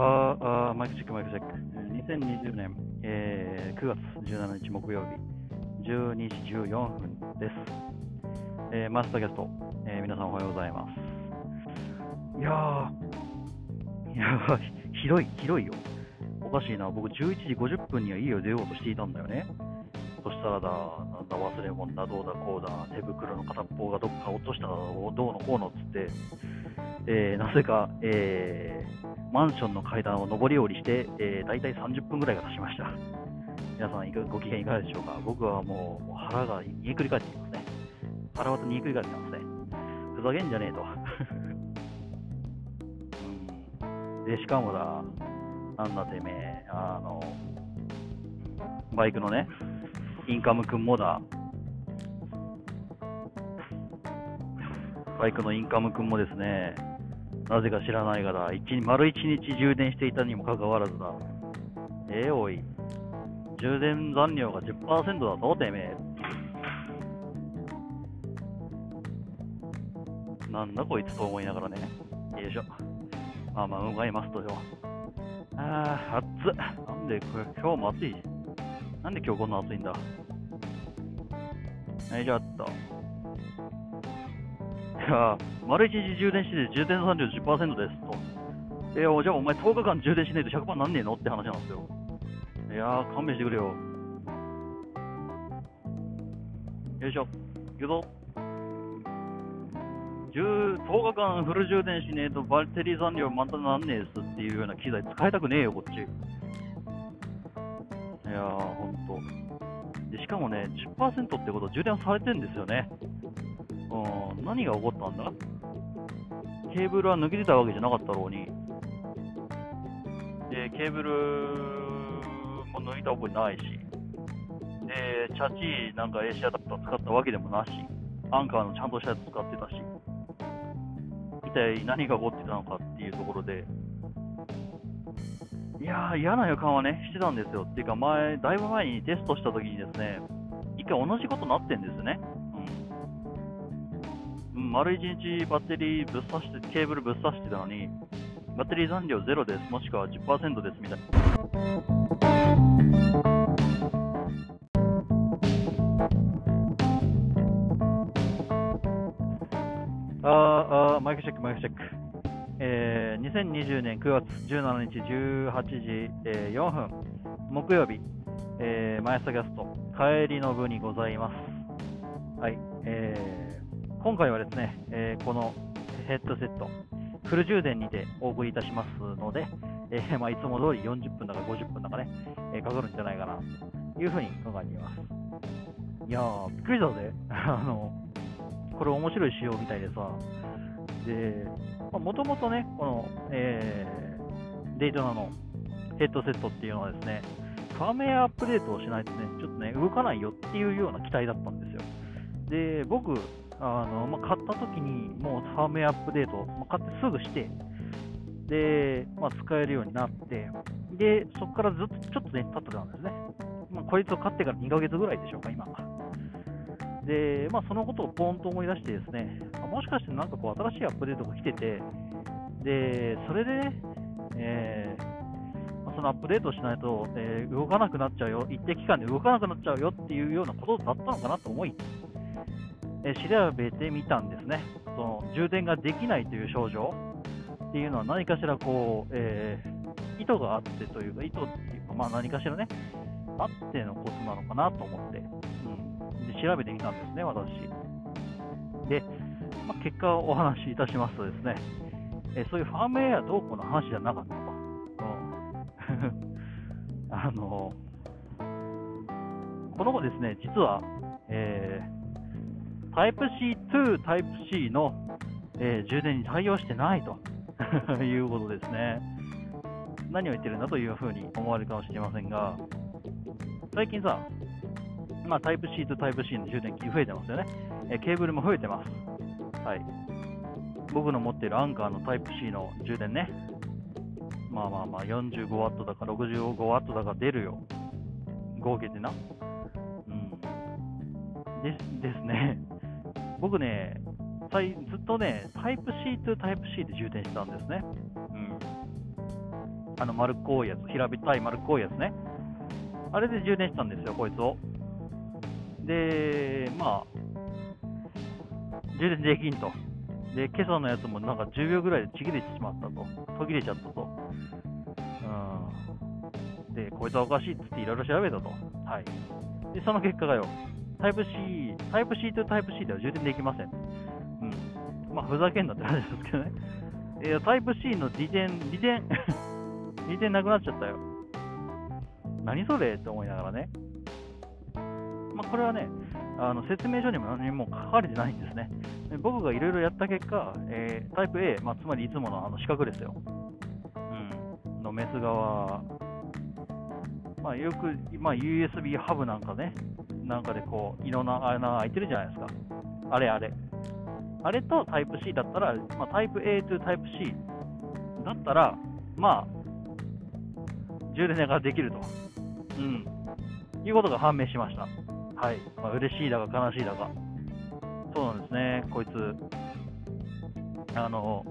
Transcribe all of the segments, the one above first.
ああ、マイクチェック、マイクチェック。2020年、えー9月17日木曜日、12時14分です。えーマスターキャスト、えー皆さんおはようございます。いやー、いやーひどい、ひどいよ。おかしいな、僕11時50分には家を出ようとしていたんだよね。そしたらだ、なんだ忘れ物だ、どうだこうだ、手袋の片っぽがどっか落としただろう、どうのこうのっつって、えーなぜか、えーマンションの階段を上り下りして、えー、大体30分ぐらいが経ちました。皆さんいか、ご機嫌いかがでしょうか？僕はもう腹が煮えくり返っていますね。腹渡煮えくり返ってますね。ふざけんじゃねえと。で、しかもだ、なんだてめえ、あの、バイクのね、インカム君もだ、バイクのインカム君もですね、なぜか知らないがだ、一日丸一日充電していたにもかかわらずだ、ええおい、充電残量が10%だぞ、てめえ。なんだこいつと思いながらね、よいしょ。まあまあ、向かいますとよ。ああ、暑っ。なんで、これ今日も暑い？なんで今日こんな暑いんだ？はい、ちょっと。や、丸一日充電してて充電残量10%ですと。いや、じゃあお前10日間充電しないと100%なんねえのって話なんですよ。いやー、勘弁してくれよ。よいしょ。行くぞ。10日間フル充電しねえとバッテリー残量またなんねえっすっていうような機材使いたくねえよ、こっち。いやー、ほんと。でしかもね、10%ってこと充電されてんですよね。うん、何が起こったんだ？ケーブルは抜けてたわけじゃなかったろうに。で、ケーブルも抜いた覚えないし。で、チャチなんか AC アダプター使ったわけでもなし。アンカーのちゃんとしたやつ使ってたし。一体何が起こってたのかっていうところで。いやー、嫌な予感はね、してたんですよ。っていうか、前、だいぶ前にテストした時にですね、一回同じことなってんですね。丸一日バッテリーぶっ刺して、ケーブルぶっ刺してたのに、バッテリー残量ゼロです、もしくは10%ですみたいな。あーあー、マイクチェック、マイクチェック。えー、2020年9月17日18時、えー4分、木曜日、えー、マイスタキャスト、帰りの部にございます。はい、えー、今回はですね、えーこのヘッドセット、フル充電にてお送りいたしますので、えーまあ、いつも通り40分だか50分だかね、えーかかるんじゃないかなというふうに考えています。いやー、びっくりだぜ。あの、これ面白い仕様みたいでさ、で、もともとね、この、えーデイトナのヘッドセットっていうのはですね、ファームウェアアップデートをしないとね、ちょっとね、動かないよっていうような期待だったんですよ。で、僕、あのまあ、買った時にもうファームウェアアップデート、まあ買ってすぐして、で、まあ、使えるようになって、で、そこからずっとちょっとね、経ってたんですね。まあ、こいつを買ってから2ヶ月ぐらいでしょうか、今。で、まあ、そのことをポンと思い出してですね、あもしかしてなんかこう新しいアップデートが来てて、で、それでね、えーまそのアップデートしないと、えー動かなくなっちゃうよ、一定期間で動かなくなっちゃうよっていうようなことだったのかなと思い、え調べてみたんですね。その充電ができないという症状っていうのは何かしらこう、えー意図があってというか、意図っていうか、まあ何かしらね、あってのことなのかなと思って、うん、で調べてみたんですね、私。で、まあ、結果をお話しいたしますとですね、えーそういうファームウェアどうこの話じゃなかったと。うん あのこの子ですね、実は、えー、Type-C to Type-C の、えー充電に対応してないと いうことですね。何を言ってるんだというふうに思われるかもしれませんが、最近さ、まあ、Type-C と Type-C の充電器増えてますよね。えケーブルも増えてます。はい。僕の持っているアンカーの Type-C の充電ね。まあまあまあ、45W だか 65W だか出るよ。合計でな。うん。ですですね。僕ね、ずっとね、Type-C to Type-C で充電したんですね。うん。あの丸っこいやつ、平べったい丸っこいやつね。あれで充電したんですよ、こいつを。で、まあ、充電できんと。で、今朝のやつもなんか10秒ぐらいでちぎれてしまったと。途切れちゃったと。うん。で、こいつはおかしいっつっていろいろ調べたと。はい。で、その結果がよ、タイプ C、タイプ C とタイプ C では充電できません。うん。まあ、ふざけんなって話ですけどね。えー、タイプ C の利点、利点、利点なくなっちゃったよ。何それって思いながらね。まあ、これはね、あの説明書にも何も書かれてないんですね。僕がいろいろやった結果、えー、タイプ A、まあ、つまりいつものあの四角ですよ。うん、のメス側、まあ、よく、まあ、USB ハブなんかね、なんかでこう、いろんな穴が開いてるじゃないですか。あれあれ。あれとタイプ C だったら、まあ、タイプ A とタイプ C だったら、まあ、充電ができると。うん。いうことが判明しました。はい。まあ、嬉しいだか悲しいだか。そうなんですね、こいつ。あの、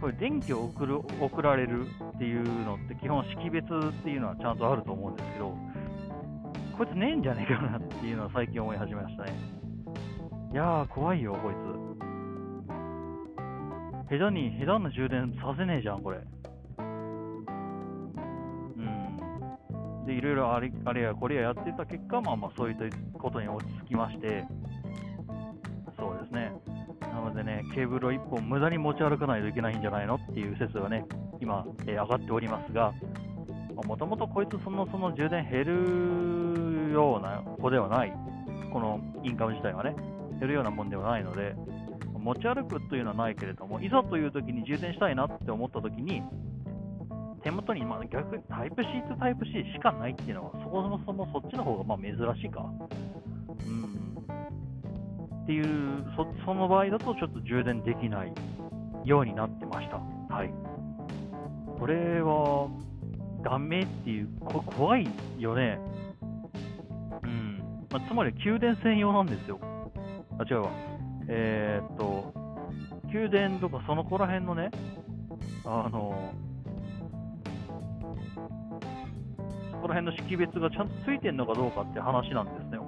これ電気を送る送られるっていうのって基本識別っていうのはちゃんとあると思うんですけど、こいつねえんじゃねえかなっていうのは最近思い始めましたね。いやー、怖いよ、こいつ。下手に、下手な充電させねえじゃん、これ。うんで、いろいろあれあれやこれややってた結果、まあまあそういったことに落ち着きまして、そうですね。なのでね、ケーブルを1本無駄に持ち歩かないといけないんじゃないのっていう説がね、今、えー、上がっておりますが、もともとこいつそのその充電減るような子ではない、このインカム自体はね、減るようなもんではないので、持ち歩くというのはないけれども、いざという時に充電したいなって思った時に、手元に、まあ、逆にタイプ C とタイプ C しかないっていうのは、そもそもそっちの方がまあ珍しいか。うん。っていうそ、その場合だとちょっと充電できないようになってました。はい。これは、ダメっていう、こ怖いよね。まあ、つまり、給電専用なんですよ。あ、違うわ。えー、っと、給電とかその子ら辺のね、あの、この辺の識別がちゃんとついてるのかどうかって話なんですね。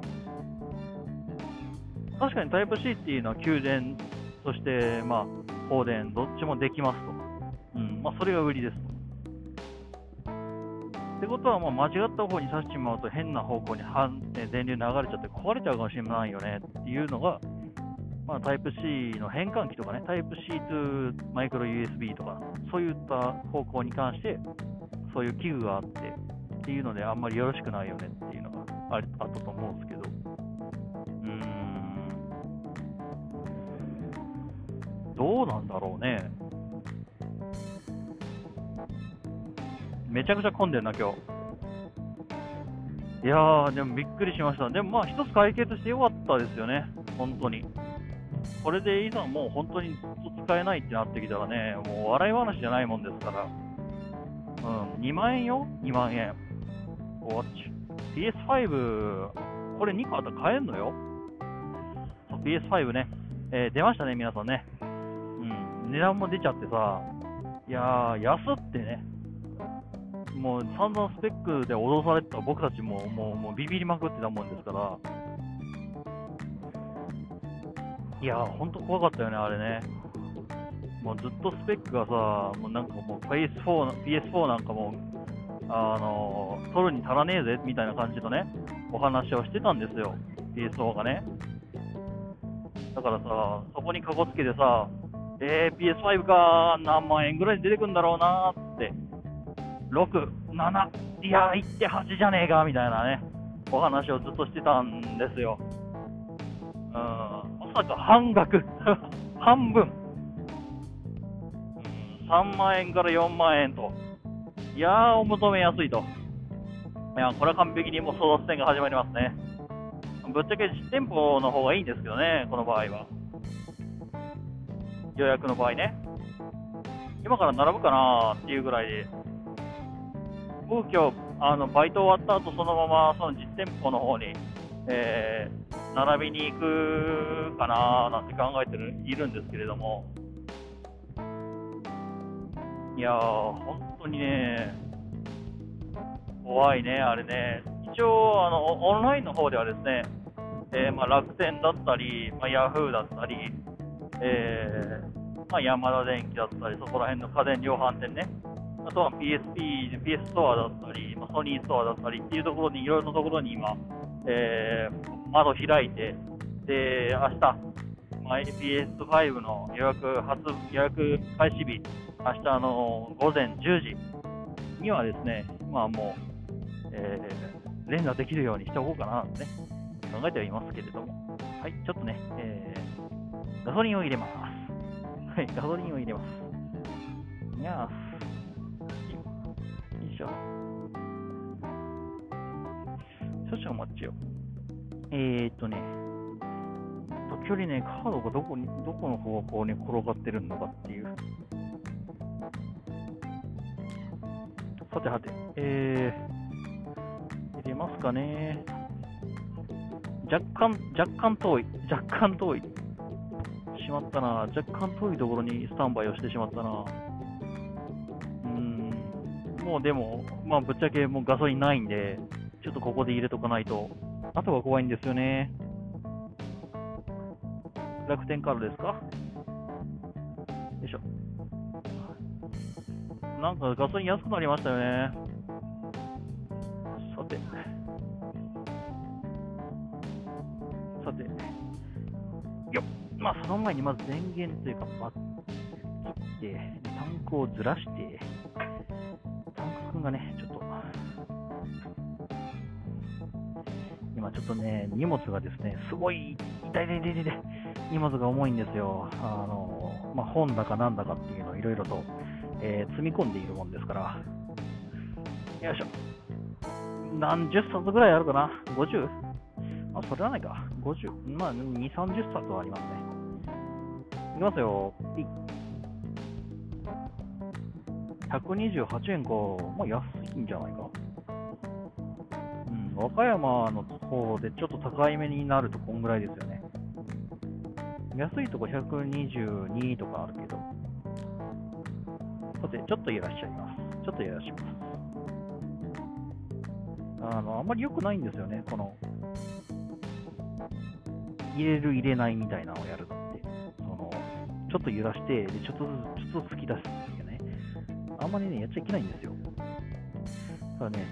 確かにタイプ C っていうのは給電、そしてまあ放電、どっちもできますと。うんまあ、それが売りですと。ってことは、間違った方に刺してしまうと変な方向に電流流れちゃって壊れちゃうかもしれないよねっていうのが、まあ、タイプ C の変換器とかね、タイプ C とマイクロ USB とか、そういった方向に関して、そういう器具があって、っていうので、あんまりよろしくないよねっていうのがあったと思うんですけど、うーん、どうなんだろうね。めちゃくちゃ混んでるな、今日。いやー、でもびっくりしました。でもまあ、一つ解決してよかったですよね、本当に。これでいざもう本当にずっと使えないってなってきたらね、もう笑い話じゃないもんですから。うん、2万円よ、2万円。ウォッチ。PS5、これ2個あったら買えんのよ。PS5 ね、えー、出ましたね、皆さんね。うん、値段も出ちゃってさ、いやー、安ってね、もう散々スペックで脅されてた僕たちももうもうビビりまくってたもんですから、いやー、ほんと怖かったよね、あれね。もうずっとスペックがさ、もうなんかもう PS4, PS4 なんかもあの取るに足らねえぜみたいな感じのね、お話をしてたんですよ、PS4 がね。だからさ、そこにかこつけてさ、えー、PS5 か、何万円ぐらい出てくんだろうなーって、6、7、いや、1.8じゃねえかみたいなね、お話をずっとしてたんですよ。うん、まさか半額、半分、3万円から4万円と。いやー、お求めやすいと。いや、これは完璧にもう争奪戦が始まりますね。ぶっちゃけ実店舗の方がいいんですけどね、この場合は。予約の場合ね。今から並ぶかなっていうぐらいで。僕今日、あの、バイト終わった後、そのまま、その実店舗の方に、えー、並びに行くかななんて考えてる、いるんですけれども、いやー、本当にね、怖いね、あれね。一応、あの、オンラインの方ではですね、えー、まあ、楽天だったり、まあ、ヤフーだったり、えー、まあ、ヤマダ電機だったり、そこら辺の家電量販店ね、あとは PSP、PS ストアだったり、ま、ソニーストアだったりっていうところに、いろいろなところに今、えー、窓開いて、で、明日、まあ、PS5 の予約発予約開始日、明日の午前10時にはですね、まあもう、えー、連打できるようにしておこうかななんてね、考えてはいますけれども、はい、ちょっとね、えー、ガソリンを入れます。はい、ガソリンを入れます。いやー、少々お待ちを。えーっとね、時折ね、カードがどこに、どこの方向に転がってるのかっていう。さてはて、えー、入れますかね。若干、若干遠い、若干遠い。しまったな。若干遠いところにスタンバイをしてしまったな。うん、もうでも、まあぶっちゃけもうガソリンないんで、ちょっとここで入れとかないと、後が怖いんですよね。楽天カードですか？よいしょ。なんかガソリン安くなりましたよね。さて。さて。よっ。まあ、その前にまず電源というか、バッ切って、タンクをずらして、とね、荷物がですね、すごい、痛い痛い痛い痛い、荷物が重いんですよ。あの、まあ、本だかなんだかっていうのをいろいろと、えー積み込んでいるもんですから。よいしょ。何十冊ぐらいあるかな ?50? あ、それはないか。50。まあ、2、30冊はありますね。いきますよ。い128円か。まあ、安いんじゃないか。和歌山の方でちょっと高いめになるとこんぐらいですよね。安いとこ122とかあるけど。さて、ちょっと揺らしちゃいます。ちょっと揺らします。あの、あんまり良くないんですよね、この、入れる入れないみたいなのをやるのって。その、ちょっと揺らして、で、ちょっとずつ、ちょっとずつ突き出すっていうね。あんまりね、やっちゃいけないんですよ。ただね、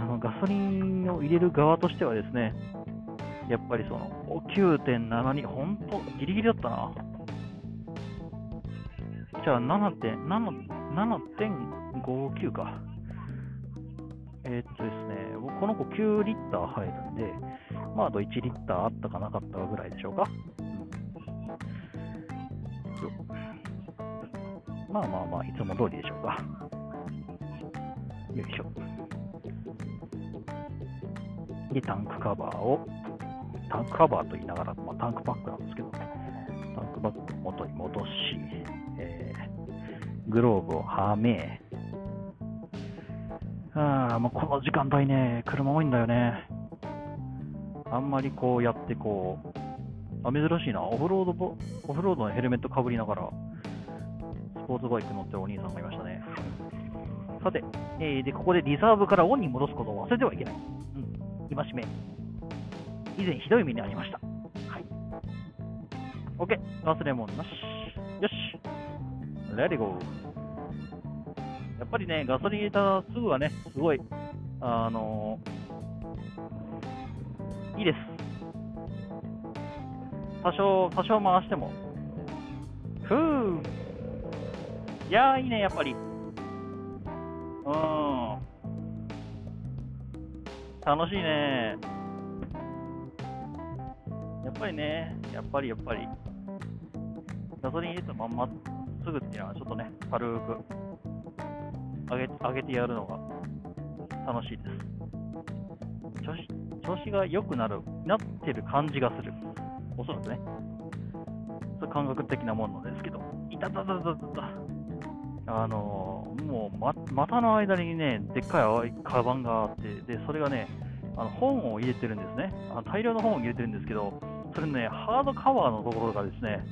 あの、ガソリンを入れる側としてはですね、やっぱりその、9.72、ほんと、ギリギリだったな。じゃあ7.7.59か。えーっとですね、この子9リッター入るんで、まああと1リッターあったかなかったかぐらいでしょうか。まあまあまあ、いつも通りでしょうか。よいしょ。で、タンクカバーを、タンクカバーと言いながら、まあ、タンクパックなんですけど、タンクバッグを元に戻し、えーグローブをはめ、あもうこの時間帯ね、車多いんだよね。あんまりこうやってこう、あ、珍しいな、オフロードボ、オフロードのヘルメットかぶりながら、スポーツバイク乗ってるお兄さんがいましたね。さて、えーで、ここでリザーブからオンに戻すことを忘れてはいけない。うん、戒め。以前ひどい目に遭いました。はい。OK、忘れ物なし。よし。レディゴー。やっぱりね、ガソリン入れたすぐはね、すごい、あのいいです。多少、多少回しても。ふういやー、いいね、やっぱり。うん。楽しいね。やっぱりね、やっぱりやっぱり。ガソリン入れたまんますぐっていうのはちょっとね、軽く上げ上げてやるのが楽しいです。調子調子が良くなる、なってる感じがする。おそらくね。それ感覚的なものですけど。いたたたたたた。あのーもう、ま、股の間にね、でっかい青いカバンがあって、で、それがね、あの本を入れてるんですね。あの大量の本を入れてるんですけど、それね、ハードカバーのところがですね、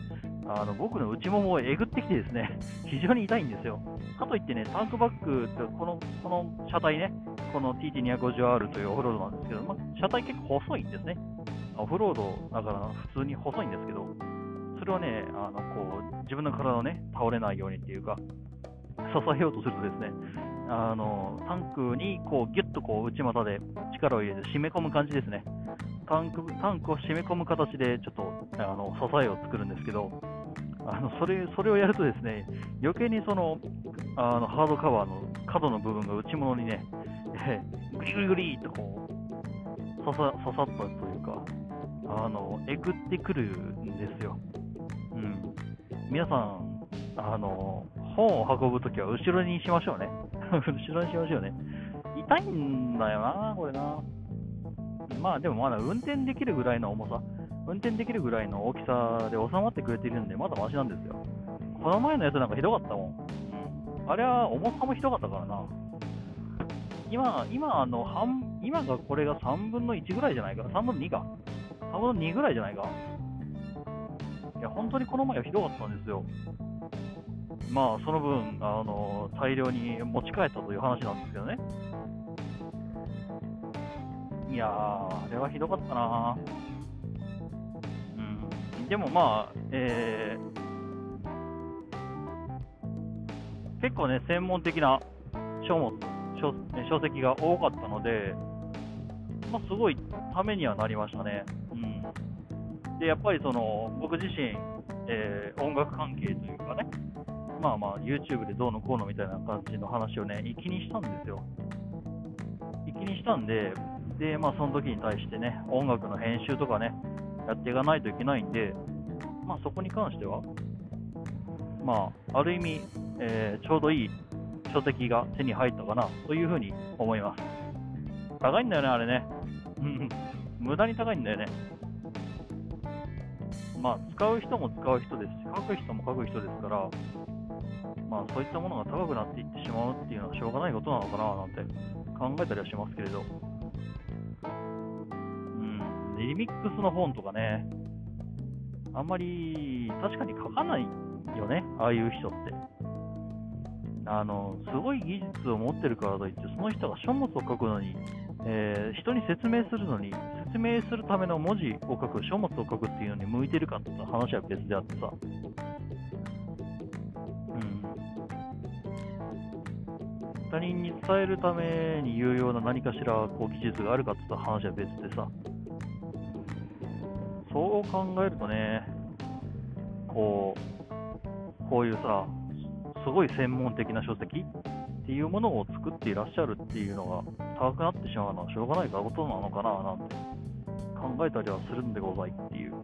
あの僕の内ももをえぐってきてですね、非常に痛いんですよ。かといってね、タンクバッグってこのこの車体ね、この TT250R というオフロードなんですけど、ま、車体結構細いんですね。オフロードだから普通に細いんですけど、それをね、あのこう自分の体をね、倒れないようにっていうか、支えようとするとですね、あのタンクにこうギュッとこう内股で力を入れて締め込む感じですね。タンクタンクを締め込む形でちょっとあの支えを作るんですけど、あのそれそれをやるとですね、余計にそのあのハードカバーの角の部分が内物にね、グリグリグリとこう刺さ刺さったというか、あのえぐってくるんですよ。うん、皆さんあの本を運ぶときは後ろにしましょうね。後ろにしましょうね。痛いんだよな、これな。まあでもまだ運転できるぐらいの重さ、運転できるぐらいの大きさで収まってくれてるんで、まだマシなんですよ。この前のやつなんかひどかったもん。あれは重さもひどかったからな。今、今あの半、今がこれが3分の1ぐらいじゃないか、3分の2か。3分の2ぐらいじゃないか。いや、本当にこの前はひどかったんですよ。まあ、その分、あの大量に持ち帰ったという話なんですけどね。いやー、あれはひどかったなうん。でもまあ、えー、結構ね、専門的な書物書書籍が多かったので、まあ、すごいためにはなりましたね。うん。で、やっぱりその、僕自身、えー、音楽関係というかね、まあまあ、YouTube でどうのこうのみたいな感じの話をね、気にしたんですよ。気にしたんで、で、まあ、その時に対してね、音楽の編集とかね、やっていかないといけないんで、まあ、そこに関しては、まあ、ある意味、えー、ちょうどいい書籍が手に入ったかなというふうに思います。高いんだよね、あれね。無駄に高いんだよね。まあ、使う人も使う人ですし、書く人も書く人ですから、まあ、そういったものが高くなっていってしまうっていうのはしょうがないことなのかななんて考えたりはしますけれど、うん、リミックスの本とかね、あんまり確かに書かないよね、ああいう人って。あのすごい技術を持ってるからといって、その人が書物を書くのに、えー、人に説明するのに、説明するための文字を書く、書物を書くっていうのに向いてるかって話は別であってさ、他人に伝えるために有用な何かしらこう技術があるかっていった話は別でさ、そう考えるとね、こう、こういうさ、すごい専門的な書籍っていうものを作っていらっしゃるっていうのが高くなってしまうのはしょうがないことなのかななんて考えたりはするんでございっていう。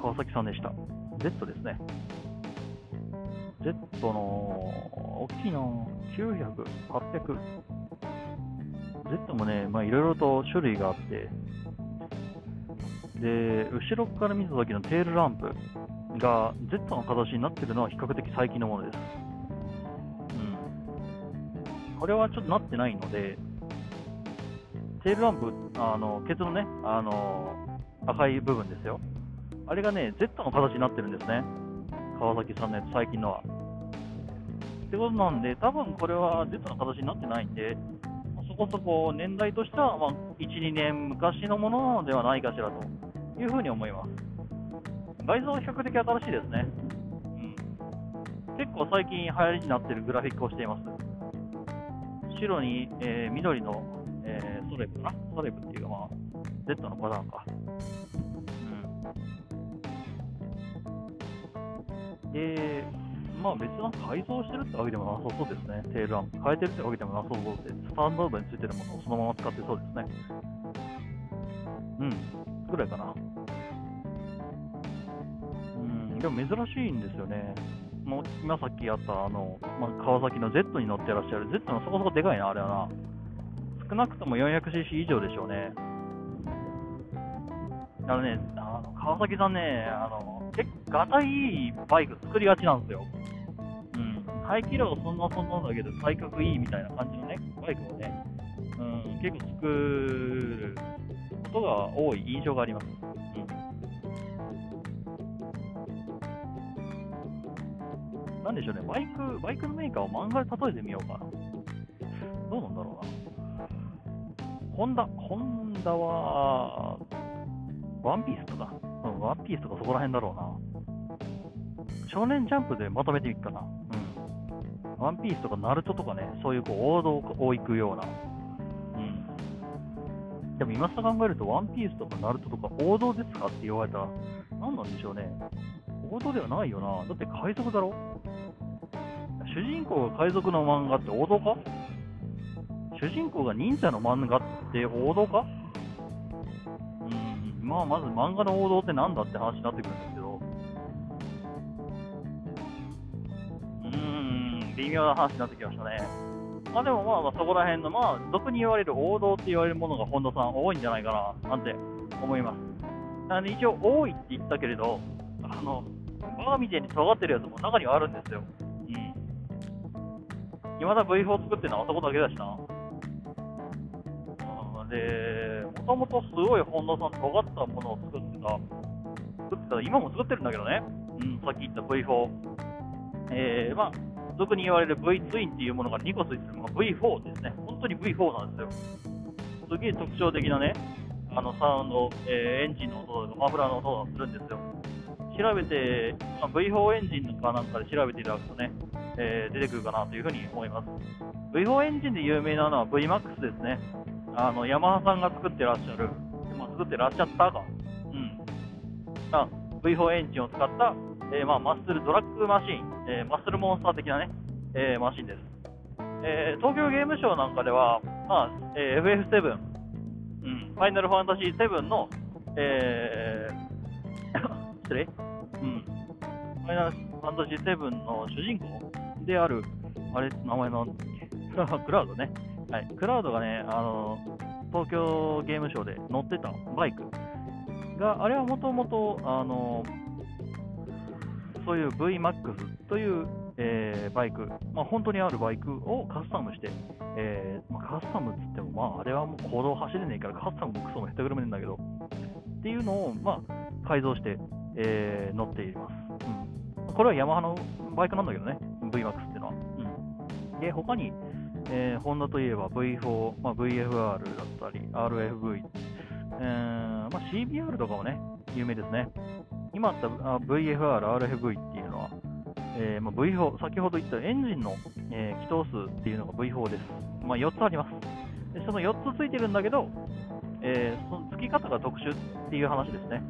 川崎さんでした。Z ですね。Z の、大きいな900、800。Z もね、まあいろいろと種類があって、で、後ろから見た時のテールランプが Z の形になってるのは比較的最近のものです。うん。これはちょっとなってないので、テールランプ、あの、ケツのね、あの、赤い部分ですよ。あれがね、Z の形になってるんですね。川崎さんのやつ、最近のは。ってことなんで、多分これは Z の形になってないんで、そこそこ年代としては、まあ、1、2年昔のものではないかしらというふうに思います。外装は比較的新しいですね。うん、結構最近流行りになっているグラフィックをしています。白に、えー、緑の、えー、ソレブかな？ソレブっていうか、まあ、Z のパターンか。で、まあ別に改造してるってわけでもなさそうですね。テールランプ。変えてるってわけでもなさそうで、スタンダードについてるものをそのまま使ってそうですね。うん。ぐらいかな。うん。でも珍しいんですよね。もう今さっきやったあの、まあ、川崎の Z に乗ってらっしゃる Z のそこそこでかいな、あれはな。少なくとも 400cc 以上でしょうね。あのね、あの川崎さんね、あの結構がたいいバイク作りがちなんですよ。うん。排気量そんなそんなんだけど、体格いいみたいな感じのね、バイクをね、うん、結構作ることが多い印象があります。うん。なんでしょうね、バイク、バイクのメーカーを漫画で例えてみようかな。どうなんだろうな。ホンダ、ホンダは、ワンピースとか。ワンピースとかそこら辺だろうな。少年ジャンプでまとめていくかな。うん。ワンピースとかナルトとかね、そういうこう王道を行くような。うん。でも今さ考えると、ワンピースとかナルトとか王道ですかって言われたら、何なんでしょうね。王道ではないよな。だって海賊だろ主人公が海賊の漫画って王道か？主人公が忍者の漫画って王道か、まあ、まず漫画の王道って何だって話になってくるんですけど、うーん、微妙な話になってきましたね。まあでもまあ、まあ、そこら辺の、まあ、俗に言われる王道って言われるものが本田さん多いんじゃないかな、なんて思います。なので一応多いって言ったけれど、あの、バーみたいに尖ってるやつも中にはあるんですよ。うん。未だ V4 作ってるのはあそこだけだしな。で、もともとすごい本田さん、尖ったものを作ってた、作ってた、今も作ってるんだけどね、うん、さっき言った V4、えー、まあ、俗に言われる V ツインっていうものが2個ついてるのが V4 ですね、本当に V4 なんですよ。すげえ特徴的なね、あのサウンド、えー、エンジンの音とかマフラーの音がするんですよ。調べて、まあ、V4 エンジンかなんかで調べていただくとね、えー、出てくるかなというふうに思います。V4 エンジンで有名なのは VMAX ですね。あの、ヤマハさんが作ってらっしゃる、まあ、作ってらっしゃったか、うん。V4 エンジンを使った、えー、まあ、マッスルドラッグマシン、えー、マッスルモンスター的なね、えー、マシンです。え東京ゲームショウなんかでは、まあ、え FF7、うん、ファイナルファンタジー7の、え、失礼。うん、ファイナルファンタジー7の主人公である、あれ、名前なんだっけ、クラウドね。はい、クラウドがね、あの東京ゲームショウで乗ってたバイク。が、あれはもともと、あのそういう VMAX という、えー、バイク、まあ、本当にあるバイクをカスタムして、えーまあ、カスタムっつっても、まあ、あれはもう行動走れねえからカスタムもクソもへったくれもねえんだけど、っていうのを、まあ、改造して、えー、乗っています、うん。これはヤマハのバイクなんだけどね、VMAX っていうのは。うん、で、他に、えー、ホンダといえば V4、まあ、VFR だったり、RFV、えーまあ、CBR とかもね、有名ですね。今あった VFR、RFV っていうのは、えーまあ、V4、先ほど言ったエンジンの、えー、気筒数っていうのが V4 です。まあ、4つあります。でその4つついてるんだけど、えー、その付き方が特殊っていう話ですね。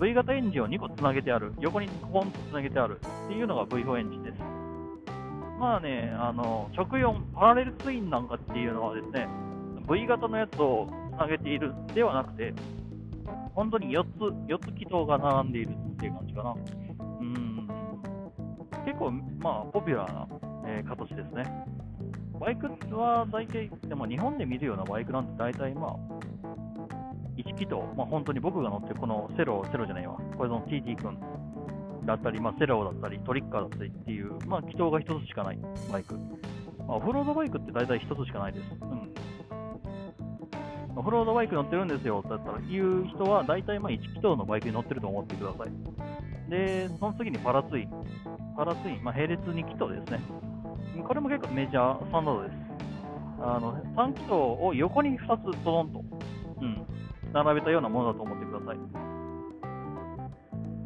V 型エンジンを2個つなげてある、横にポンとつなげてあるっていうのが V4 エンジンです。まあね、あの直4、パラレルツインなんかっていうのはですね、V 型のやつをつなげているではなくて、本当に4つ、4つ軌道が並んでいるっていう感じかな。うん、結構、まあ、ポピュラーな、えー、形ですね。バイクは大体、でも日本で見るようなバイクなんて大体まあ、1気筒、まあ本当に僕が乗ってるこのセロ、セロじゃないわ、これの TT 君だったり、まあ、セラオだったり、トリッカーだったりっていう、まあ、気筒が1つしかないバイク。まあ、オフロードバイクって大体1つしかないです。うん。オフロードバイク乗ってるんですよって言ったら、言う人は大体まあ1気筒のバイクに乗ってると思ってください。で、その次にパラツイ。パラツイ、まあ、並列2気筒ですね。これも結構メジャースタンダードです。あの、3気筒を横に2つドドンと、うん、並べたようなものだと思ってください。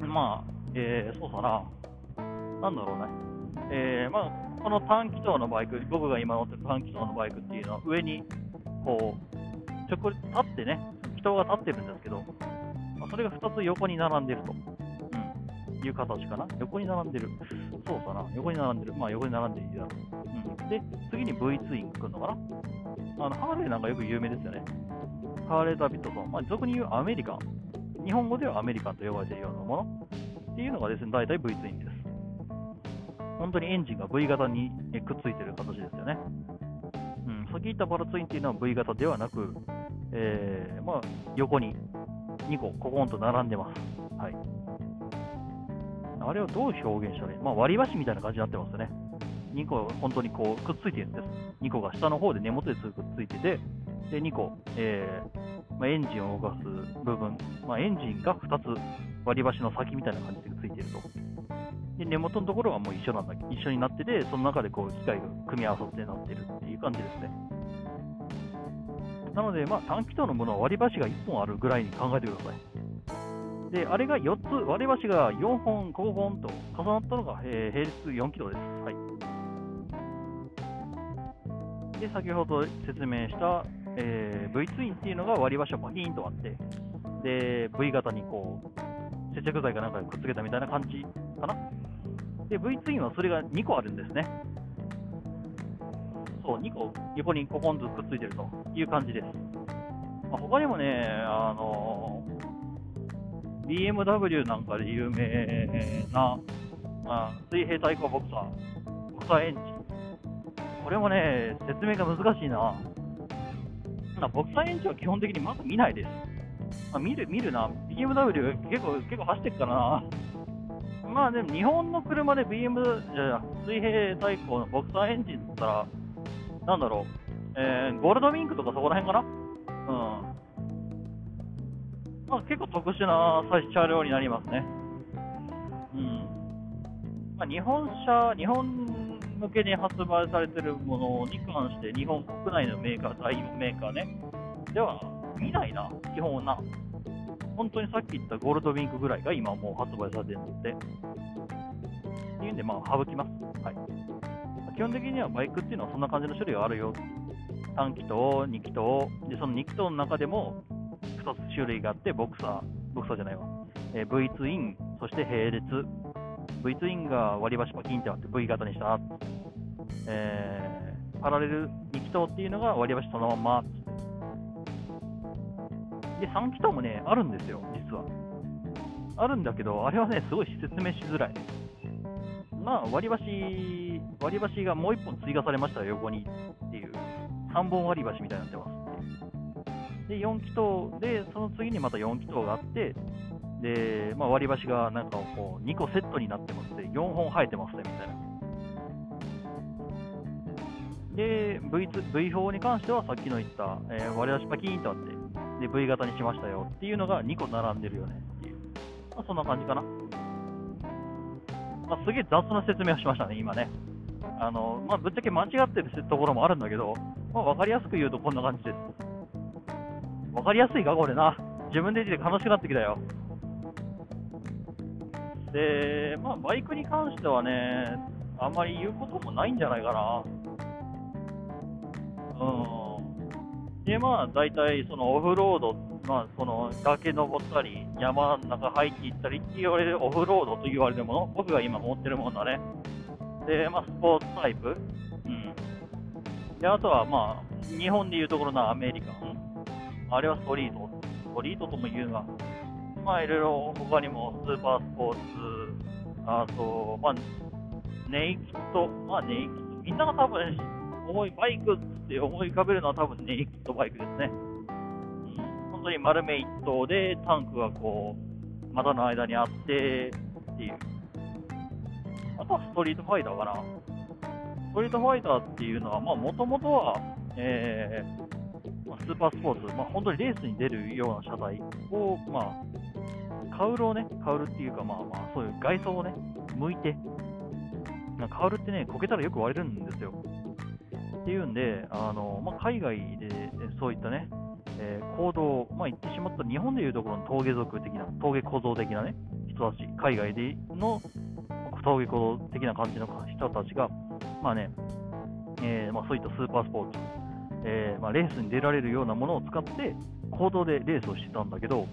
まあ、えー、そうだな、なんだろうね、えー、まあ、この短気筒のバイク、僕が今乗ってる短気筒のバイクっていうのは、上に、こう、ちょこ立ってね、気筒が立ってるんですけど、まあ、それが2つ横に並んでると、うん、いう形かな。横に並んでる。そうかな。横に並んでる。まあ、横に並んでいいだろう。うん。で、次に V ツイン来るのかな。あの、ハーレーなんかよく有名ですよね。ハーレー・ダビッドソン。まあ、俗に言うアメリカン。日本語ではアメリカンと呼ばれているようなもの。っていうのがですね、大体 V ツインです。本当にエンジンが V 型にくっついてる形ですよね。うん、先言ったパラツインっていうのは V 型ではなく、えー、まあ、横に2個、ココンと並んでます。はい。あれをどう表現したらいい？まあ、割り箸みたいな感じになってますよね。2個、本当にこう、くっついてるんです。2個が下の方で根元でくっついてて、で、2個、えー、まあ、エンジンを動かす部分、まあ、エンジンが2つ割り箸の先みたいな感じでついていると。で根元のところはもう一緒なんだ一緒になってて、その中でこう機械が組み合わさってなってるっていう感じですね。なので、まあ、短気筒のものは割り箸が1本あるぐらいに考えてください。で、あれが4つ、割り箸が4本、5本と重なったのが、えー、並列4キロです。はい。で、先ほど説明した、えー、V ツインっていうのが割り箸をパキーンと割って、で、V 型にこう、接着剤かなんかでくっつけたみたいな感じかな。で、V ツインはそれが2個あるんですね。そう、2個横にココンとくっついてるという感じです。まあ、他にもね、あの BMW なんかで有名な、まあ、水平対向ボクサー、ボクサーエンジン。これもね、説明が難しいな。なボクサーエンジンは基本的にまず見ないです。まあ、見る、見るな。BMW 結構、結構走ってるからな。まあでも日本の車で BM、水平対向のボクサーエンジンだったら、なんだろう、えー、ゴールドウィンクとかそこら辺かなうん。まあ、結構特殊な車両になりますね。うん。まあ、日本車、日本向けに発売されているものに関して、日本国内のメーカー、代表メーカーね、では見ないな、基本はな。本当にさっき言ったゴールドウィンクぐらいが今もう発売されてるので、っていうんで、まあ、省きます。はい。基本的にはバイクっていうのはそんな感じの種類があるよ。3気筒、2気筒、でその2気筒の中でも2つ種類があって、ボクサー、ボクサーじゃないわ、えー、V ツイン、そして並列。V ツインが割り箸パキンってあって V 型にした。えー、パラレル2気筒っていうのが割り箸そのまんま。で、3気筒もね、あるんですよ、実は。あるんだけど、あれはね、すごい説明しづらい。まあ、割り箸、割り箸がもう1本追加されましたよ、横にっていう。3本割り箸みたいになってますで、4気筒で、その次にまた4気筒があって、で、まあ、割り箸がなんかこう2個セットになってますね、4本生えてますね、みたいな。で、V, v 4に関してはさっきの言った、えー、割り箸パキーンとあって、で、V 型にしましたよっていうのが2個並んでるよねっていう。まあ、そんな感じかな。まあ、すげえ雑な説明をしましたね、今ね。あのまあ、ぶっちゃけ間違ってるところもあるんだけど、まあ、分かりやすく言うとこんな感じです。分かりやすいか、これな。自分で言って楽しくなってきたよ。で、まあ、バイクに関してはね、あんまり言うこともないんじゃないかな。うん。で、まあ、大体、そのオフロードまあ、その崖登ったり、山の中入っていったりって言われるオフロードと言われるもの、僕が今持ってるものだね。で、まあ、スポーツタイプ。うん。で、あとは、まあ、日本でいうところのアメリカン。あれはストリート。ストリートとも言うが、まあ、いろいろ他にもスーパースポーツ、あと、まあ、ネイキッド、まあ、ネイキッド。みんなが多分、重いバイクって思い浮かべるのは多分ネイキッドバイクですね。本当に丸め一頭でタンクがこう、股の間にあってっていう。あとはストリートファイターかな。ストリートファイターっていうのは、まあ、もともとは、えー、スーパースポーツ、まあ、本当にレースに出るような車体を、まあ、カウルをね、カウルっていうか、まあまあ、そういう外装をね、向いて、なカウルってね、こけたらよく割れるんですよ。っていうんで、あのまあ、海外でそういったね、えー、行動、まあ、言ってしまった日本でいうところの峠族的な、峠小僧的なね、人たち、海外での峠小僧的な感じの人たちが、まあね、えー、まあ、そういったスーパースポーツ、えー、ま、レースに出られるようなものを使って、行動でレースをしてたんだけど、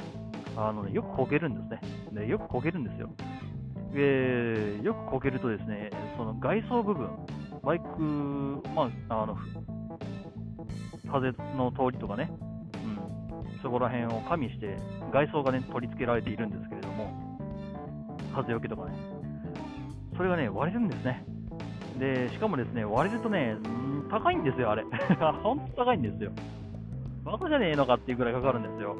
あのね、よくこけるんですね。でよくこけるんですよ。えー、よくこけるとですね、その外装部分、バイク、まあ、あの風の通りとかね、うんそこら辺を加味して、外装がね、取り付けられているんですけれども、風よけとかね、それがね、割れるんですね。で、しかもですね、割れるとね、高いんですよ、あれ。ほんと高いんですよ。バカじゃねえのかっていうぐらいかかるんですよ。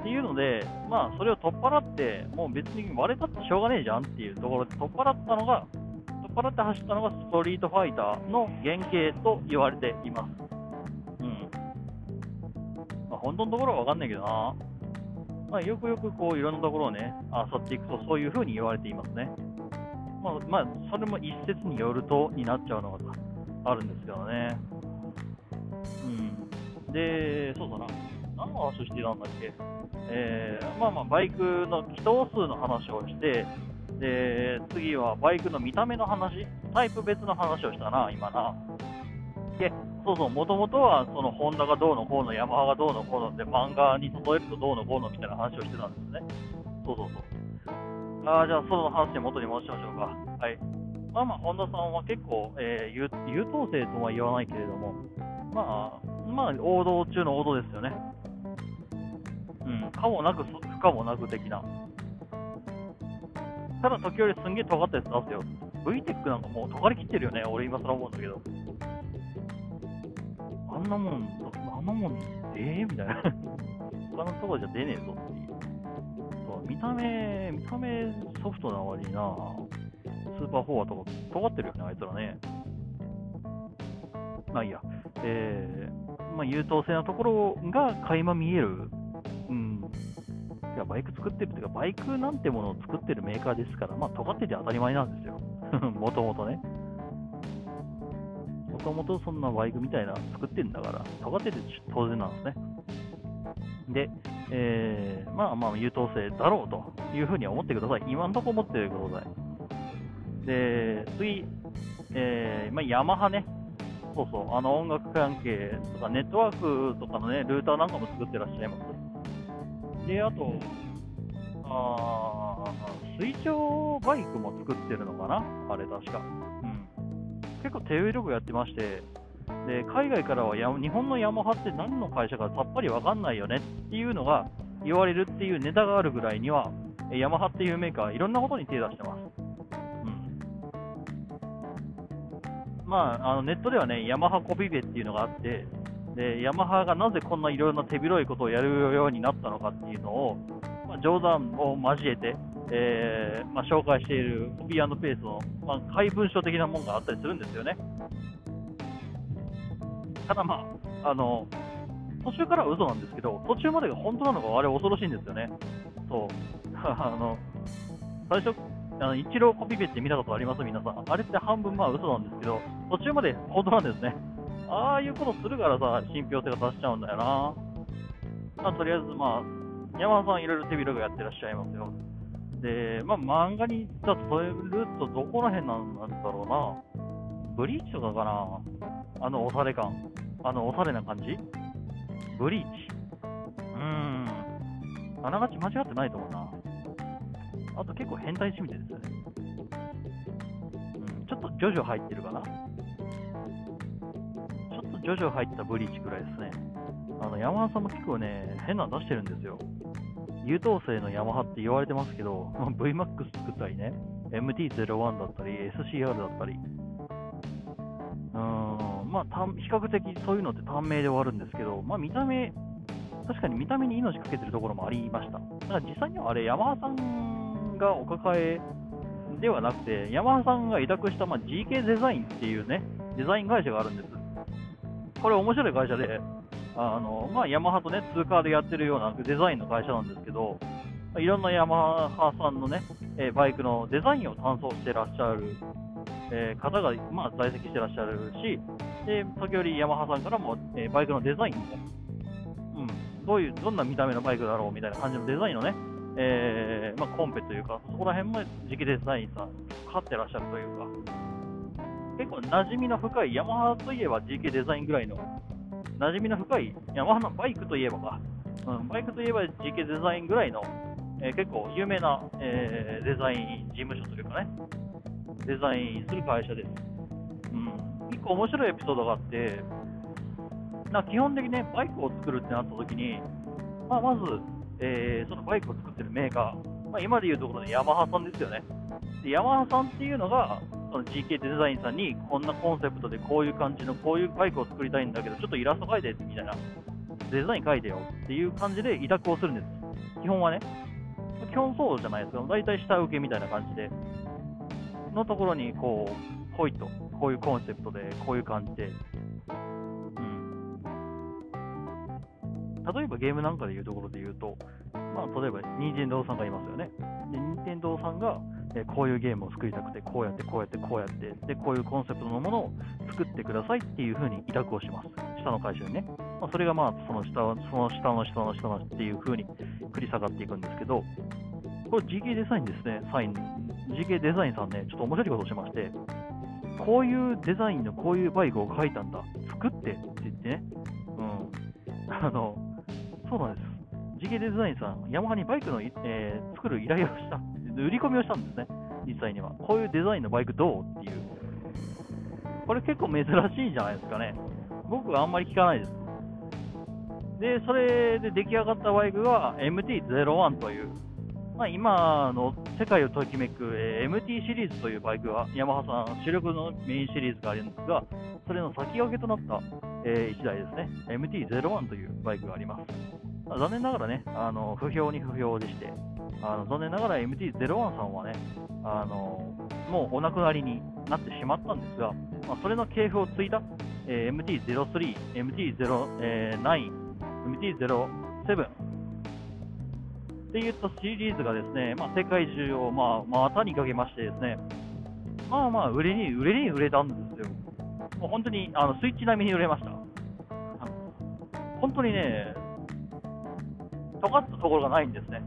っていうので、まあ、それを取っ払って、もう別に割れたってしょうがねえじゃんっていうところで取っ払ったのが、取っ払って走ったのがストリートファイターの原型と言われています。うん。まあ本当のところは分かんないけどな。まあ、よくよくこういろんなところをね、あさっていくとそういうふうに言われていますね。まあ、まあ、それも一説によるとになっちゃうのがあるんですけどね。うん。で、そうだな。何の話をしてたんだっけえー、まあまあ、バイクの気筒数の話をして、で、次はバイクの見た目の話、タイプ別の話をしたな、今な。で、そうそう、もともとは、その、ホンダがどうのこうの、ヤマハがどうのこうのって、漫画に例えるとどうのこうのみたいな話をしてたんですね。そうそうそう。ああじゃあ、その話元に戻しましょうか。はい。まあまあ、本田さんは結構、えー、優優等生とは言わないけれども、まあ、まあ、王道中の王道ですよね。うん、かもなく、不可もなく的な。ただ、時折すんげえ尖ったやつ出すよ。VTEC なんかもう尖りきってるよね、俺今更思うんだけど。あんなもん、あんなもん、ええ？ー、みたいな。他のとこじゃ出ねえぞっていう。そう見た目、見た目ソフトな割にな、スーパーフォアとか尖ってるよね、あいつらね。まあいいや。えー、まあ優等生なところが垣間見える。うん。いや、バイク作ってるっていうか、バイクなんてものを作ってるメーカーですから、まあ尖ってて当たり前なんですよ。もともとね。もともとそんなバイクみたいな作ってるんだから、尖ってて当然なんですね。で、えー、まあまあ優等生だろうというふうに思ってください。今んところ思ってください。で、次、えー、まあ、ヤマハね。そうそう、あの音楽関係とかネットワークとかのね、ルーターなんかも作ってらっしゃいます。で、あと、あ水上バイクも作ってるのかな？あれ確か。うん。結構手売り力やってまして、で海外からはや日本のヤマハって何の会社かさっぱり分かんないよねっていうのが言われるっていうネタがあるぐらいには、ヤマハっていうメーカー、いろんなことに手出してます。うん、まあ、あのネットではね、ヤマハコピペっていうのがあって、でヤマハがなぜこんないろんな手広いことをやるようになったのかっていうのを、まあ、冗談を交えて、えーまあ、紹介しているコピーペースの、まあ、怪文書的なものがあったりするんですよね。ただまあ、あの、途中からは嘘なんですけど、途中までが本当なのか、あれ恐ろしいんですよね。そう。あの、最初、あの、一郎コピペって見たことあります？皆さん。あれって半分まあ嘘なんですけど、途中まで本当なんですね。ああいうことするからさ、信憑性が達しちゃうんだよな。まあ、とりあえず、まあ、山田さんいろいろ手広くやってらっしゃいますよ。で、まあ、漫画に、じゃ例えるとどこら辺なんだろうな。ブリーチとかかなあのおしゃれ感。あのおしゃれな感じ？ブリーチ。うーん。あながち間違ってないと思うな。あと結構変態趣味ですね。うん、ちょっとジョジョ入ってるかなジョジョ入ったブリーチくらいですね。あの、ヤマハさんも結構ね、変なの出してるんですよ。優等生のヤマハって言われてますけど、VMAX 作ったりね、MT-01 だったり、SCR だったり、うんまあ、比較的そういうのって短命で終わるんですけど、まあ、見た目、確かに見た目に命かけてるところもありました。だから実際にはあれ、ヤマハさんがお抱えではなくて、ヤマハさんが委託した、まあ、GK デザインっていうね、デザイン会社があるんです。これ面白い会社で、あのまあ、ヤマハとね、通貨でやってるようなデザインの会社なんですけど、いろんなヤマハさんのね、えバイクのデザインを担当してらっしゃる、えー、方が、まあ、在籍してらっしゃるし、で、時折ヤマハさんからも、えー、バイクのデザインも、うん、どういう、どんな見た目のバイクだろうみたいな感じのデザインのね、えー、まあ、コンペというか、そこら辺も次期デザインさん、かってらっしゃるというか、結構馴染みの深い、ヤマハといえば GK デザインぐらいの、馴染みの深い、ヤマハのバイクといえばか、うん、バイクといえば GK デザインぐらいの、えー、結構有名な、えー、デザイン事務所というかね、デザインする会社です。うん、一個面白いエピソードがあって、な基本的にね、バイクを作るってなった時に、まあ、まず、えー、そのバイクを作ってるメーカー、まあ、今でいうところのヤマハさんですよね。でヤマハさんっていうのが、その GK デザインさんにこんなコンセプトでこういう感じのこういうバイクを作りたいんだけど、ちょっとイラスト描いてみたいな、デザイン描いてよっていう感じで委託をするんです。基本はね。基本そうじゃないですか。大体下請けみたいな感じで。のところに、こう、ほいと、こういうコンセプトで、こういう感じで、うん。例えばゲームなんかでいうところで言うと、まあ、例えば、任天堂さんがいますよね。で、任天堂さんが、えこういうゲームを作りたくて、こうやって、こうやって、こうやって、で、こういうコンセプトのものを作ってくださいっていうふうに委託をします。下の会社にね。まあ、それがまあ、その下、その下の下の下のっていうふうに繰り下がっていくんですけど、これ GK デザインですね、サイン、GK デザインさんね、ちょっと面白いことをしまして、こういうデザインのこういうバイクを書いたんだ、作ってって言ってね、うん、あの、そうなんです。GK デザインさん、ヤマハにバイクの、えー、作る依頼をした、売り込みをしたんですね、実際には。こういうデザインのバイクどうっていう。これ結構珍しいじゃないですかね。僕はあんまり聞かないです。で、それで出来上がったバイクが MT-01 という、まあ、今の世界をときめく、えー、MT シリーズというバイクが、ヤマハさん主力のメインシリーズがあるんですが、それの先駆けとなった、えー、1台ですね、MT-01 というバイクがあります。ま、残念ながらね、あの不評に不評でして、あの残念ながら MT-01 さんはね、あのもうお亡くなりになってしまったんですが、まあ、それの系譜を継いだ、えー、MT-03、MT-09、MT-07、っていったシリーズがですね、まあ、世界中を、まあ、股にかけましてですね、まあまあ、売れに売れに売れたんですよ。もう本当にあのスイッチ並みに売れました。本当にね、尖ったところがないんですね。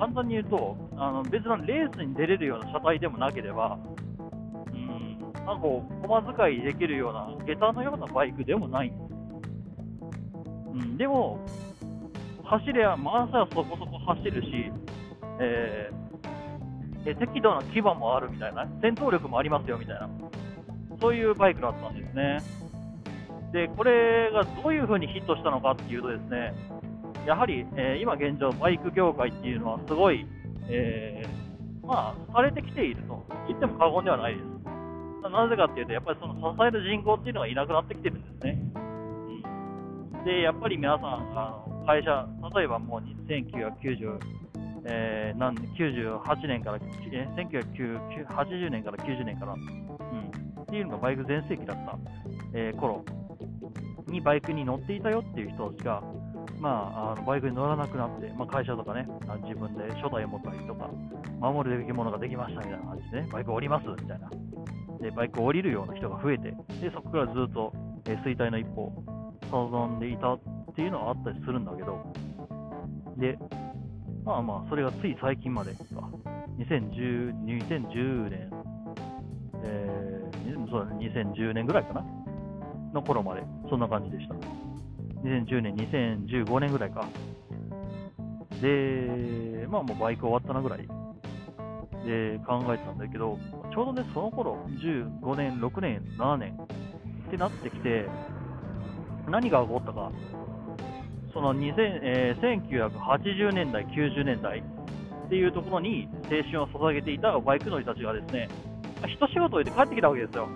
簡単に言うと、あの別のレースに出れるような車体でもなければ、うん、なんかこう、駒使いできるような、下駄のようなバイクでもないんです。うん、でも、走れや、回せはそこそこ走るし、えー、適度な牙もあるみたいな、戦闘力もありますよみたいな、そういうバイクだったんですね。で、これがどういう風にヒットしたのかっていうとですね、やはり、えー、今現状、バイク業界っていうのはすごい、えー、まあ、されてきていると言っても過言ではないです。なぜかっていうと、やっぱりその支える人口っていうのがいなくなってきてるんですね。うん、で、やっぱり皆さん、あの会社、例えばもう1990、えー、なん98年から、え1980年から90年から、うん、っていうのがバイク全盛期だった、えー、頃にバイクに乗っていたよっていう人たちが、まあ、あのバイクに乗らなくなって、まあ、会社とかね、自分で初代を持ったりとか、守るべきものができましたみたいな感じでね、バイク降りますみたいな。で、バイクを降りるような人が増えて、でそこからずっと、え、衰退の一歩を望んでいたっていうのはあったりするんだけど、で、まあまあ、それがつい最近までか、2010, 2010年、えー、そうだね、2010年ぐらいかな、の頃まで、そんな感じでした。2010年、2015年ぐらいか。で、まあもうバイク終わったなぐらいで考えてたんだけど、ちょうどね、その頃、15年、6年、7年ってなってきて、何が起こったか、その2000、えー、1980年代、90年代っていうところに青春を捧げていたバイク乗りたちがですね、一仕事終えて帰ってきたわけですよ。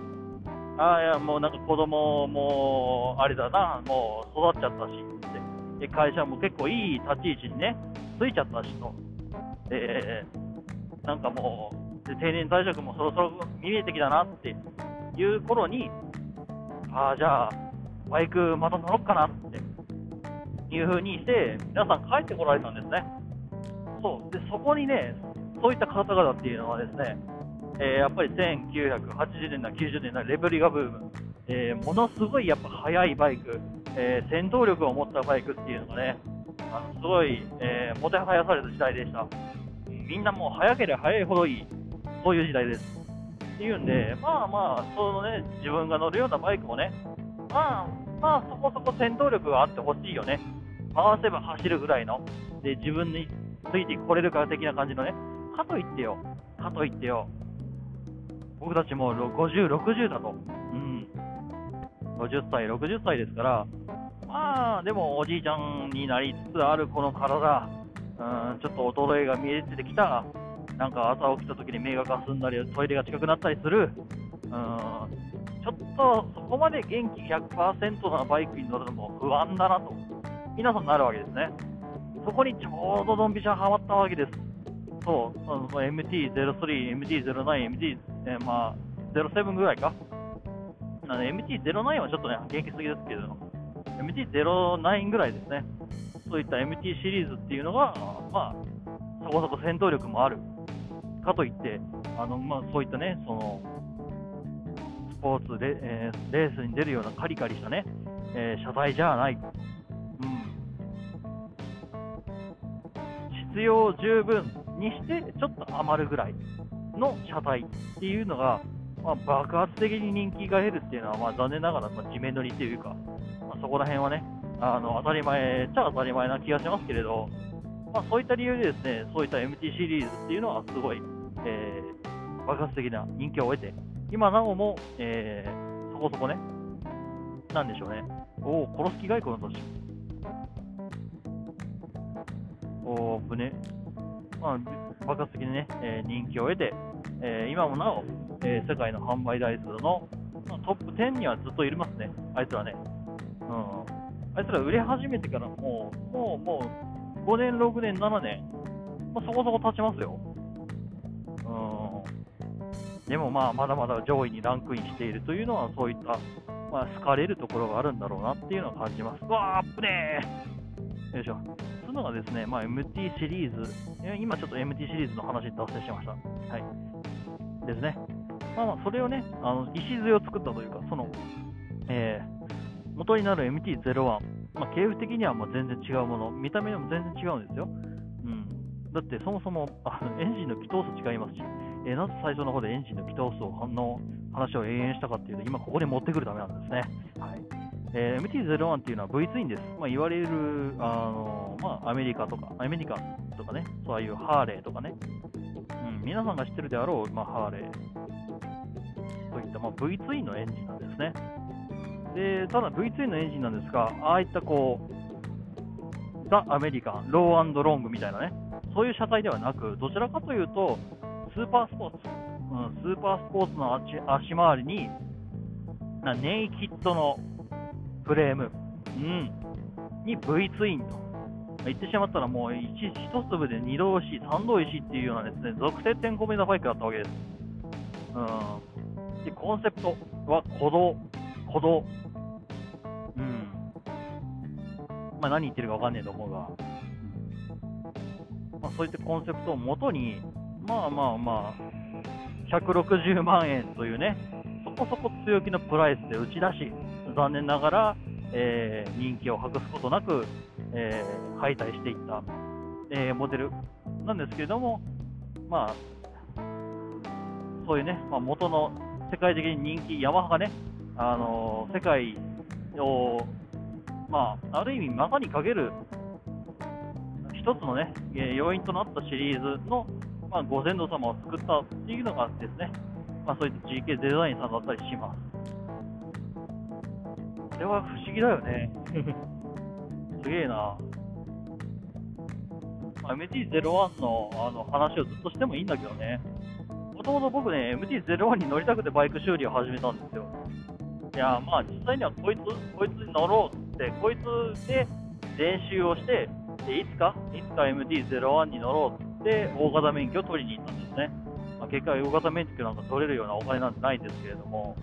ああ、いや、もうなんか子供も、あれだな、もう育っちゃったしって。で、会社も結構いい立ち位置にね、ついちゃったしと。で、なんかもう、で定年退職もそろそろ見えてきたなっていう頃に、ああ、じゃあ、バイクまた乗ろうかなっていう風にして、皆さん帰ってこられたんですね。そう。で、そこにね、そういった方々っていうのはですね、えー、やっぱり1980年代、90年代、レベリガブーム、えー、ものすごいやっぱ速いバイク、えー、戦闘力を持ったバイクっていうのがね、あのすごい、えもてはやされた時代でした。みんなもう速ければ速いほどいい、そういう時代です。っていうんで、まあまあ、そのね、自分が乗るようなバイクもね、まあ、まあそこそこ戦闘力があってほしいよね。回せば走るぐらいの、で、自分についてこれるか的な感じのね、かといってよ、かといってよ、僕たちも50、60だと。うん。50歳、60歳ですから、まあ、でもおじいちゃんになりつつあるこの体、うん、ちょっと衰えが見えてきた、なんか朝起きた時に目がかすんだり、トイレが近くなったりする、うん、ちょっとそこまで元気100%なバイクに乗るのも不安だなと、皆さんなるわけですね。そこにちょうどドンピシャはまったわけです。そう、MT-03、MT-09、MT、えー、まあ、07ぐらいか。なの MT-09 はちょっとね、元気すぎですけど、MT-09 ぐらいですね。そういった MT シリーズっていうのが、まあ、そこそこ戦闘力もある。かといって、あのまあ、そういったね、そのスポーツで、えーレースに出るようなカリカリしたね、えー車体じゃない、うん、必要十分にして、ちょっと余るぐらいの車体っていうのが、まあ、爆発的に人気が出るっていうのは、まあ、残念ながら、まあ、地面乗りっていうか、まあ、そこら辺はね、あの当たり前っちゃ当たり前な気がしますけれど、まあ、そういった理由でですね、そういった MT シリーズっていうのはすごい、えー爆発的な人気を得て、今なおも、えーそこそこね、なんでしょうね、おお、殺す気外交の年。おー、ね、まあ、爆発的にね、えー人気を得て、えー今もなお、えー世界の販売台数の、まあトップ10にはずっといますね、あいつらね。うん。あいつら売れ始めてからもう、もう、もう、5年、6年、7年、まあ、そこそこ経ちますよ。うん。でもまあ、まだまだ上位にランクインしているというのは、そういった、まあ、好かれるところがあるんだろうなっていうのを感じます。うわー、アップねーよいしょ。のがですね、まあ、MT シリーズ、今ちょっと MT シリーズの話に達成しました。はい。ですね。まあまあ、それをね、あの礎を作ったというか、その、えー元になる MT-01、まあ、系譜的にはまあ全然違うもの、見た目でも全然違うんですよ。うん、だってそもそもあのエンジンの気通数違いますし、えーなぜ最初の方でエンジンの気通数の話を永遠したかっていうと、今ここに持ってくるためなんですね。はいえー MT-01 っていうのは V ツインです。まあ、言われる、あのまあ、アメリカとか、アメリカとかね、そういうハーレーとかね、うん、皆さんが知ってるであろう、まあ、ハーレーといった、まあ、V ツインのエンジンなんですね。でただ V2 のエンジンなんですが、ああいったこう、ザ・アメリカン、ローロングみたいなね、そういう車体ではなく、どちらかというと、スーパースポーツ、うん、スーパースポーツの足足回りに、なネイキッドのフレーム、うん、に V ツインと。言ってしまったらもう一一粒で二度石、三度石っていうようなですね、属性点コメダバイクだったわけです。うん、でコンセプトは鼓動、鼓動、うん。まあ何言ってるかわかんねえと思うが、まあそういったコンセプトをもとに、まあまあまあ、160万円というね、そこそこ強気のプライスで打ち出し、残念ながら、えー人気を博すことなく、えー敗退していった、えーモデルなんですけれども、まあ、そういうね、まあ、元の世界的に人気、ヤマハがね、あの世界を、まあ、ある意味、マガにかける一つのね、要因となったシリーズの、まあ、ご先祖様を作ったっていうのがですね、まあ、そういった GK デザインさんだったりします。これは不思議だよね。すげえな。まあ MT-01 のあの話をずっとしてもいいんだけどね。もともと僕ね、MT-01 に乗りたくてバイク修理を始めたんですよ。いや、まあ実際にはこいつ、こいつに乗ろうって、こいつで練習をして、でいつか、いつか MT-01 に乗ろうって大型免許を取りに行ったんですね。まあ、結果、大型免許なんか取れるようなお金なんてないんですけれども、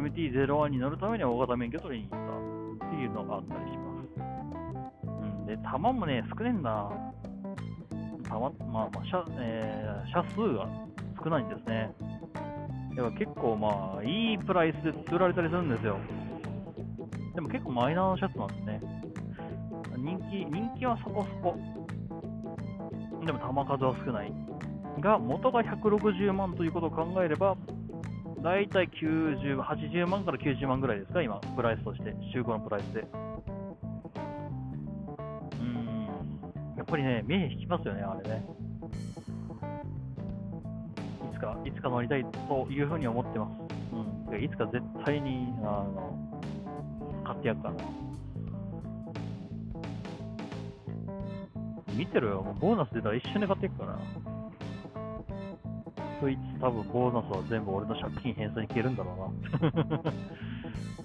MT-01 に乗るためには大型免許取りに行ったっていうのがあったりします。うん。で、弾もね、少ねえんだ。弾、まあまあ、車、えー車数が少ないんですね。だから結構まあ、いいプライスで作られたりするんですよ。でも結構マイナーなシャツなんですね。人気、人気はそこそこ。でも弾数は少ない。が、元が160万ということを考えれば、だいたい90、80万から90万ぐらいですか、今、プライスとして、中古のプライスで。うん、やっぱりね、目引きますよね、あれね。いつか、いつか乗りたいというふうに思ってます。うん。いつか絶対に、あの、買ってやるからな。見てろよ、もうボーナス出たら一緒に買っていくから。そいつ多分ボーナスは全部俺の借金返済に消えるんだろ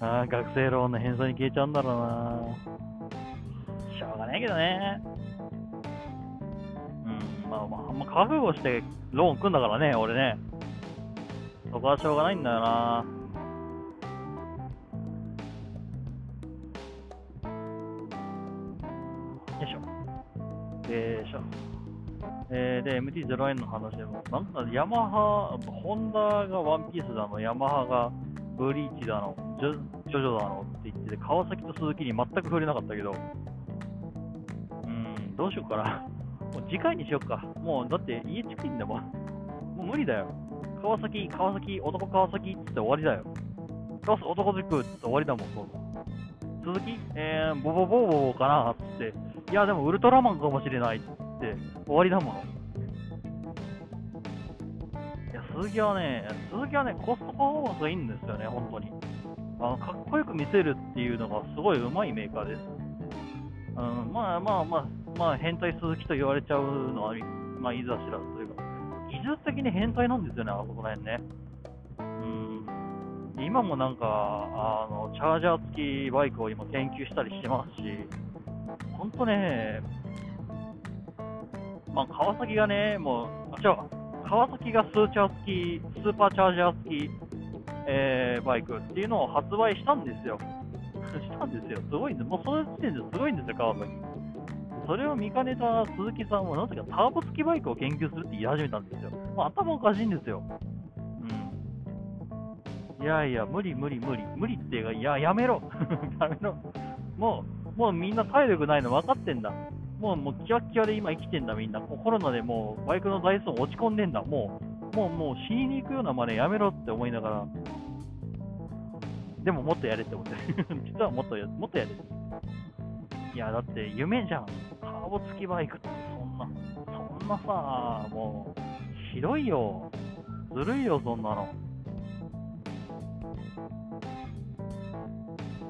うな。あ、学生ローンの返済に消えちゃうんだろうな。しょうがないけどね。うん、まあまあ、まあ、覚悟してローン組んだからね、俺ね。そこはしょうがないんだよな。えーで、MT-0N の話でも、なんかヤマハ、ホンダがワンピースだの、ヤマハがブリーチだの、ジョジョだのって言ってて、川崎と鈴木に全く触れなかったけど、うん、どうしようかな。もう次回にしよっか。もう、だって家近いんだもん。もう無理だよ。川崎、川崎、男川崎って言って終わりだよ。川崎男塾って言って終わりだもん、そう鈴木、えー、ボボボボボかなって言って、いや、でもウルトラマンかもしれないってって終わりだもん。いや、鈴木はね、鈴木はね、コストパフォーマンスがいいんですよね、本当に。あのかっこよく見せるっていうのがすごい上手いメーカーです。うん、まあまあまあ、まあ、変態鈴木と言われちゃうのは、まあ、いざ知らずというか、技術的に変態なんですよね、あそこら辺ね。うん、今もなんかあの、チャージャー付きバイクを今研究したりしてますし、本当ね、まあ、川崎がね、もう、あ、違う、川崎がスーチャー付き、スーパーチャージャー付き、えーバイクっていうのを発売したんですよ。したんですよ。すごいんです。もうその時点ですごいんですよ、川崎。それを見かねた鈴木さんは、なぜかターボ付きバイクを研究するって言い始めたんですよ。まあ、頭おかしいんですよ。うん。いやいや、無理無理無理。無理っていうか、いや、やめろ。やめろ。もう、もうみんな体力ないの分かってんだ。もう、もう、キワキワで今生きてんだ、みんな。コロナでもう、バイクの台数落ち込んでんだ。もう、もう、もう死にに行くような真似やめろって思いながら、でももっとやれって思って。実はもっとや、もっとやれ。いや、だって夢じゃん。ターボ付きバイクってそんな、そんなさ、もう、ひどいよ。ずるいよ、そんなの。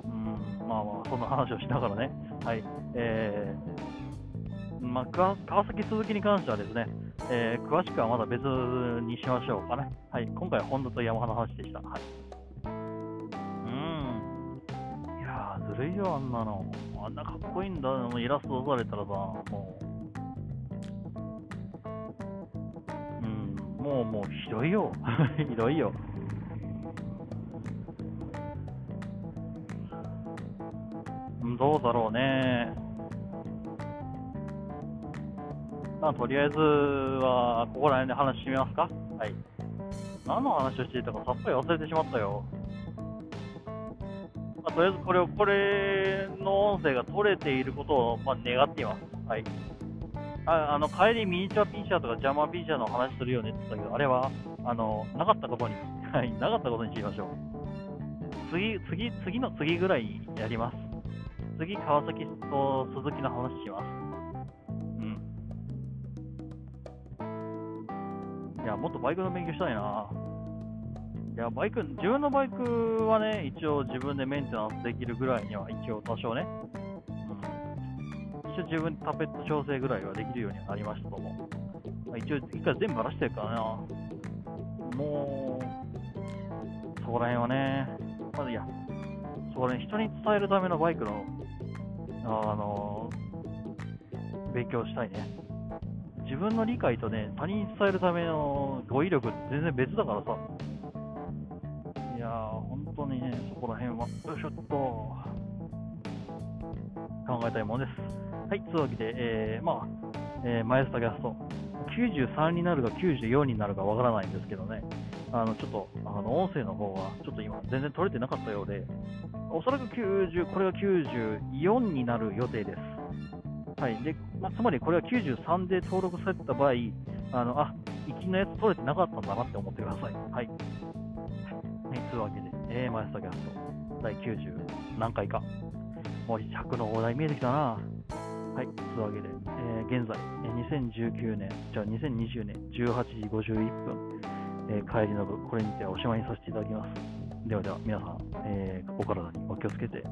うん、まあまあ、そんな話をしながらね。はい。えー、まあ、川川崎鈴木に関してはですね、えー詳しくはまだ別にしましょうかね。はい。今回はホンダとヤマハの話でした。はい。うん。いやー、ずるいよ、あんなの。あんなかっこいいんだ。もうイラスト出されたらさ、もう。うん、もう、もう、ひどいよ。ひどいよ。うんどうだろうね。まあ、とりあえずは、ここら辺で話してみますか。はい。何の話をしていたかさっぱり忘れてしまったよ。まあ、とりあえずこれを、これの音声が取れていることを、まあ、願っています。はい。ああの、帰りミニチュアピーチャーとかジャマーピーチャーの話するよねって言ったけど、あれは、あの、なかったことに、はい、なかったことにしましょう。次、次、次の次ぐらいやります。次、川崎と鈴木の話します。や、もっとバイクの勉強したいな。いや、バイク、自分のバイクはね、一応自分でメンテナンスできるぐらいには、一応多少ね、一応自分でタペット調整ぐらいはできるようになりましたと思う。まあ一応、一回全部バラしてるからな。もう、そこら辺はね、まずいや、そこら辺人に伝えるためのバイクの、あの、勉強したいね。自分の理解とね、他人に伝えるための語彙力って全然別だからさ。いやー、本当にね、そこら辺は、よいしょっと、考えたいものです。はい、というわけで、えー、まあ、えー、マイスタキャスト、93になるか94になるかわからないんですけどね、あの、ちょっと、あの、音声の方が、ちょっと今、全然取れてなかったようで、おそらく90、これが94になる予定です。はい。で、まあ、つまりこれは93で登録されてた場合、あの、あ、行きのやつ取れてなかったんだなって思ってください。はい。はい、というわけで、えー、マイスタキャスト、第90何回か。もう100の大台見えてきたな。はい。というわけで、えー現在、え2019年、じゃあ2020年18時51分、えー帰りの部、これにておしまいにさせていただきます。ではでは、皆さん、えーお体にお気をつけて、